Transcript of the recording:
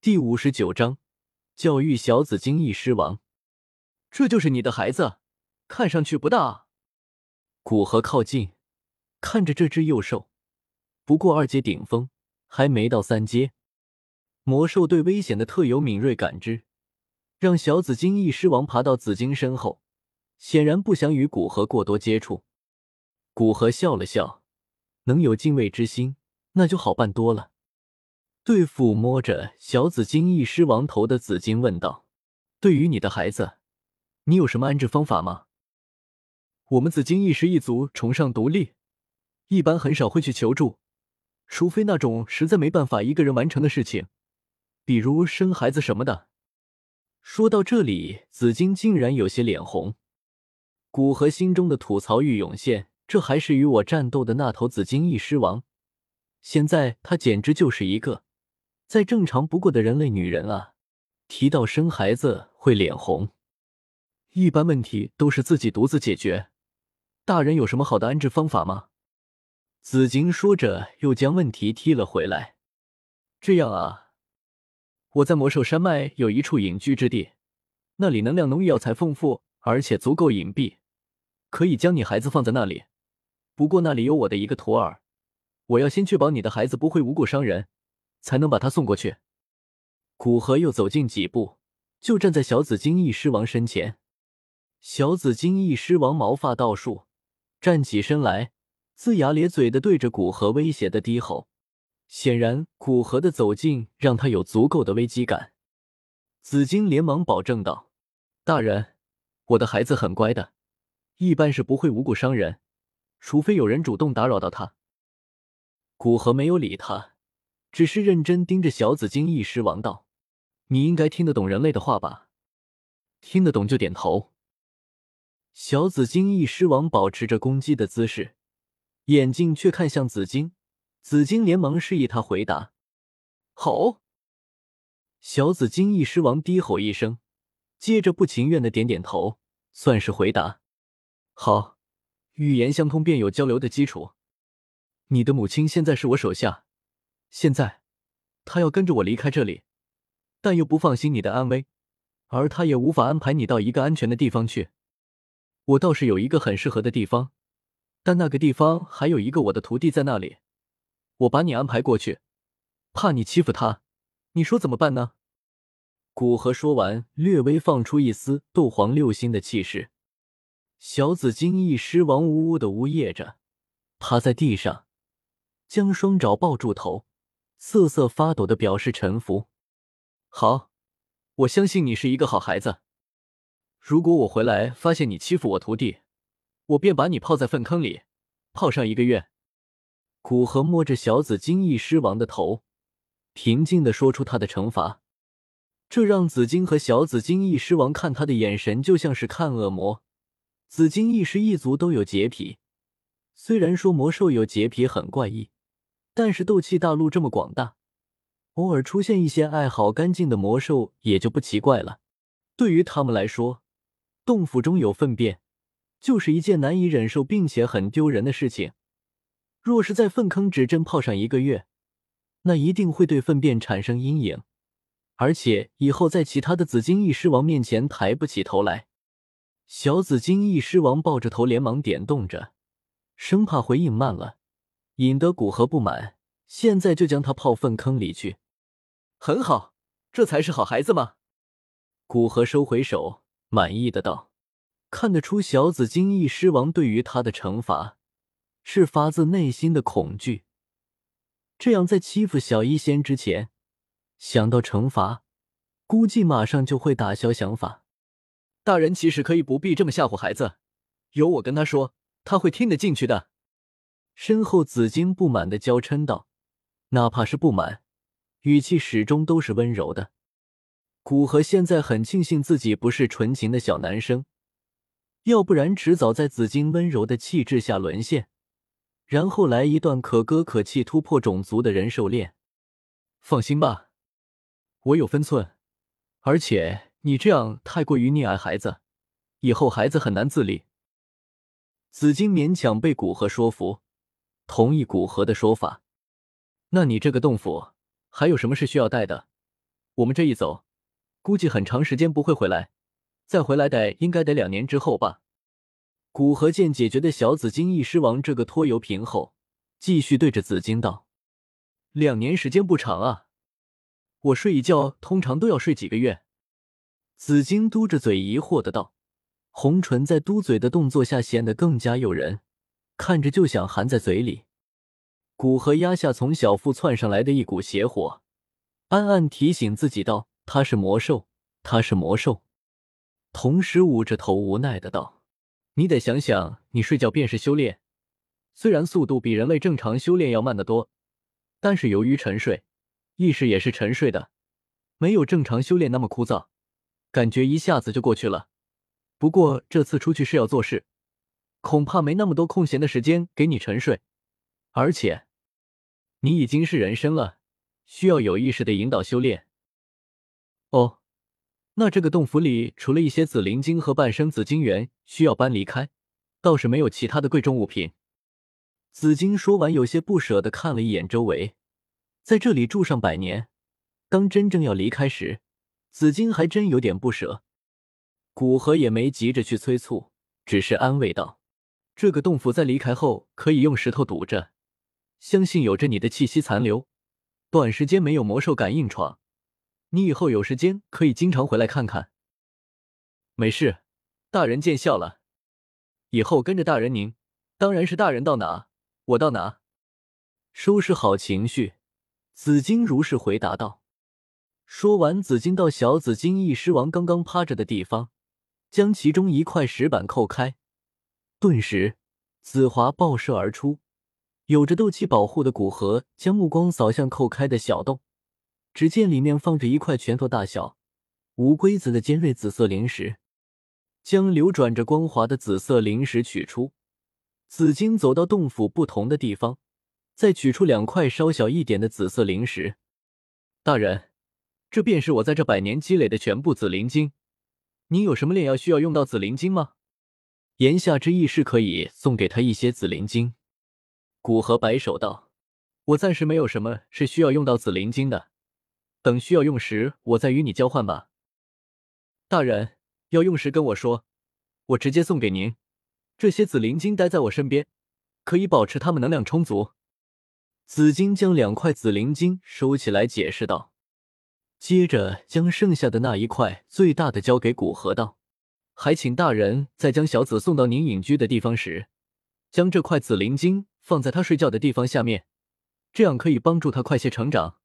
第五十九章教育小紫金翼狮王。这就是你的孩子，看上去不大。古河靠近，看着这只幼兽，不过二阶顶峰，还没到三阶。魔兽对危险的特有敏锐感知，让小紫金翼狮王爬到紫金身后，显然不想与古河过多接触。古河笑了笑，能有敬畏之心，那就好办多了。对抚摸着小紫金翼狮王头的紫金问道：“对于你的孩子，你有什么安置方法吗？”我们紫金翼狮一族崇尚独立，一般很少会去求助，除非那种实在没办法一个人完成的事情，比如生孩子什么的。说到这里，紫金竟然有些脸红。古河心中的吐槽欲涌现：这还是与我战斗的那头紫金翼狮王，现在他简直就是一个。再正常不过的人类女人啊，提到生孩子会脸红。一般问题都是自己独自解决。大人有什么好的安置方法吗？紫金说着，又将问题踢了回来。这样啊，我在魔兽山脉有一处隐居之地，那里能量浓郁，药材丰富，而且足够隐蔽，可以将你孩子放在那里。不过那里有我的一个徒儿，我要先确保你的孩子不会无故伤人。才能把他送过去。古河又走近几步，就站在小紫金翼狮王身前。小紫金翼狮王毛发倒竖，站起身来，龇牙咧嘴的对着古河威胁的低吼。显然，古河的走近让他有足够的危机感。紫金连忙保证道：“大人，我的孩子很乖的，一般是不会无故伤人，除非有人主动打扰到他。”古河没有理他。只是认真盯着小紫金翼狮王道：“你应该听得懂人类的话吧？听得懂就点头。”小紫金翼狮王保持着攻击的姿势，眼睛却看向紫金。紫金连忙示意他回答：“好。”小紫金翼狮王低吼一声，接着不情愿的点点头，算是回答：“好。”语言相通便有交流的基础。你的母亲现在是我手下。现在，他要跟着我离开这里，但又不放心你的安危，而他也无法安排你到一个安全的地方去。我倒是有一个很适合的地方，但那个地方还有一个我的徒弟在那里，我把你安排过去，怕你欺负他，你说怎么办呢？古河说完，略微放出一丝斗皇六星的气势。小紫金翼狮王呜呜的呜咽着，趴在地上，将双爪抱住头。瑟瑟发抖的表示臣服。好，我相信你是一个好孩子。如果我回来发现你欺负我徒弟，我便把你泡在粪坑里，泡上一个月。古河摸着小紫金翼狮王的头，平静的说出他的惩罚。这让紫金和小紫金翼狮王看他的眼神就像是看恶魔。紫金翼狮一族都有洁癖，虽然说魔兽有洁癖很怪异。但是斗气大陆这么广大，偶尔出现一些爱好干净的魔兽也就不奇怪了。对于他们来说，洞府中有粪便就是一件难以忍受并且很丢人的事情。若是在粪坑指针泡上一个月，那一定会对粪便产生阴影，而且以后在其他的紫金翼狮王面前抬不起头来。小紫金翼狮王抱着头，连忙点动着，生怕回应慢了。引得古河不满，现在就将他泡粪坑里去。很好，这才是好孩子嘛？古河收回手，满意的道：“看得出小紫金翼狮王对于他的惩罚是发自内心的恐惧。这样在欺负小医仙之前，想到惩罚，估计马上就会打消想法。大人其实可以不必这么吓唬孩子，有我跟他说，他会听得进去的。”身后，紫金不满的娇嗔道：“哪怕是不满，语气始终都是温柔的。”古河现在很庆幸自己不是纯情的小男生，要不然迟早在紫金温柔的气质下沦陷，然后来一段可歌可泣、突破种族的人兽恋。放心吧，我有分寸，而且你这样太过于溺爱孩子，以后孩子很难自立。紫金勉强被古河说服。同意古河的说法，那你这个洞府还有什么是需要带的？我们这一走，估计很长时间不会回来，再回来得应该得两年之后吧。古河见解决的小紫金翼狮王这个拖油瓶后，继续对着紫金道：“两年时间不长啊，我睡一觉通常都要睡几个月。”紫金嘟着嘴疑惑的道，红唇在嘟嘴的动作下显得更加诱人，看着就想含在嘴里。古河压下从小腹窜上来的一股邪火，暗暗提醒自己道：“他是魔兽，他是魔兽。”同时捂着头无奈的道：“你得想想，你睡觉便是修炼，虽然速度比人类正常修炼要慢得多，但是由于沉睡，意识也是沉睡的，没有正常修炼那么枯燥。”感觉一下子就过去了，不过这次出去是要做事，恐怕没那么多空闲的时间给你沉睡。而且，你已经是人身了，需要有意识的引导修炼。哦，那这个洞府里除了一些紫灵晶和半生紫晶元需要搬离开，倒是没有其他的贵重物品。紫金说完，有些不舍的看了一眼周围，在这里住上百年，当真正要离开时。紫金还真有点不舍，古河也没急着去催促，只是安慰道：“这个洞府在离开后可以用石头堵着，相信有着你的气息残留，短时间没有魔兽感应闯。你以后有时间可以经常回来看看。”没事，大人见笑了。以后跟着大人您，当然是大人到哪我到哪。收拾好情绪，紫金如是回答道。说完，紫金到小紫金翼狮王刚刚趴着的地方，将其中一块石板扣开，顿时紫华爆射而出。有着斗气保护的古河将目光扫向扣开的小洞，只见里面放着一块拳头大小、无规则的尖锐紫色灵石。将流转着光滑的紫色灵石取出，紫金走到洞府不同的地方，再取出两块稍小一点的紫色灵石。大人。这便是我在这百年积累的全部紫灵晶，您有什么炼药需要用到紫灵晶吗？言下之意是可以送给他一些紫灵晶。古河摆手道：“我暂时没有什么是需要用到紫灵晶的，等需要用时，我再与你交换吧。”大人要用时跟我说，我直接送给您。这些紫灵晶待在我身边，可以保持它们能量充足。紫金将两块紫灵晶收起来，解释道。接着将剩下的那一块最大的交给古河道，还请大人在将小紫送到您隐居的地方时，将这块紫灵晶放在他睡觉的地方下面，这样可以帮助他快些成长。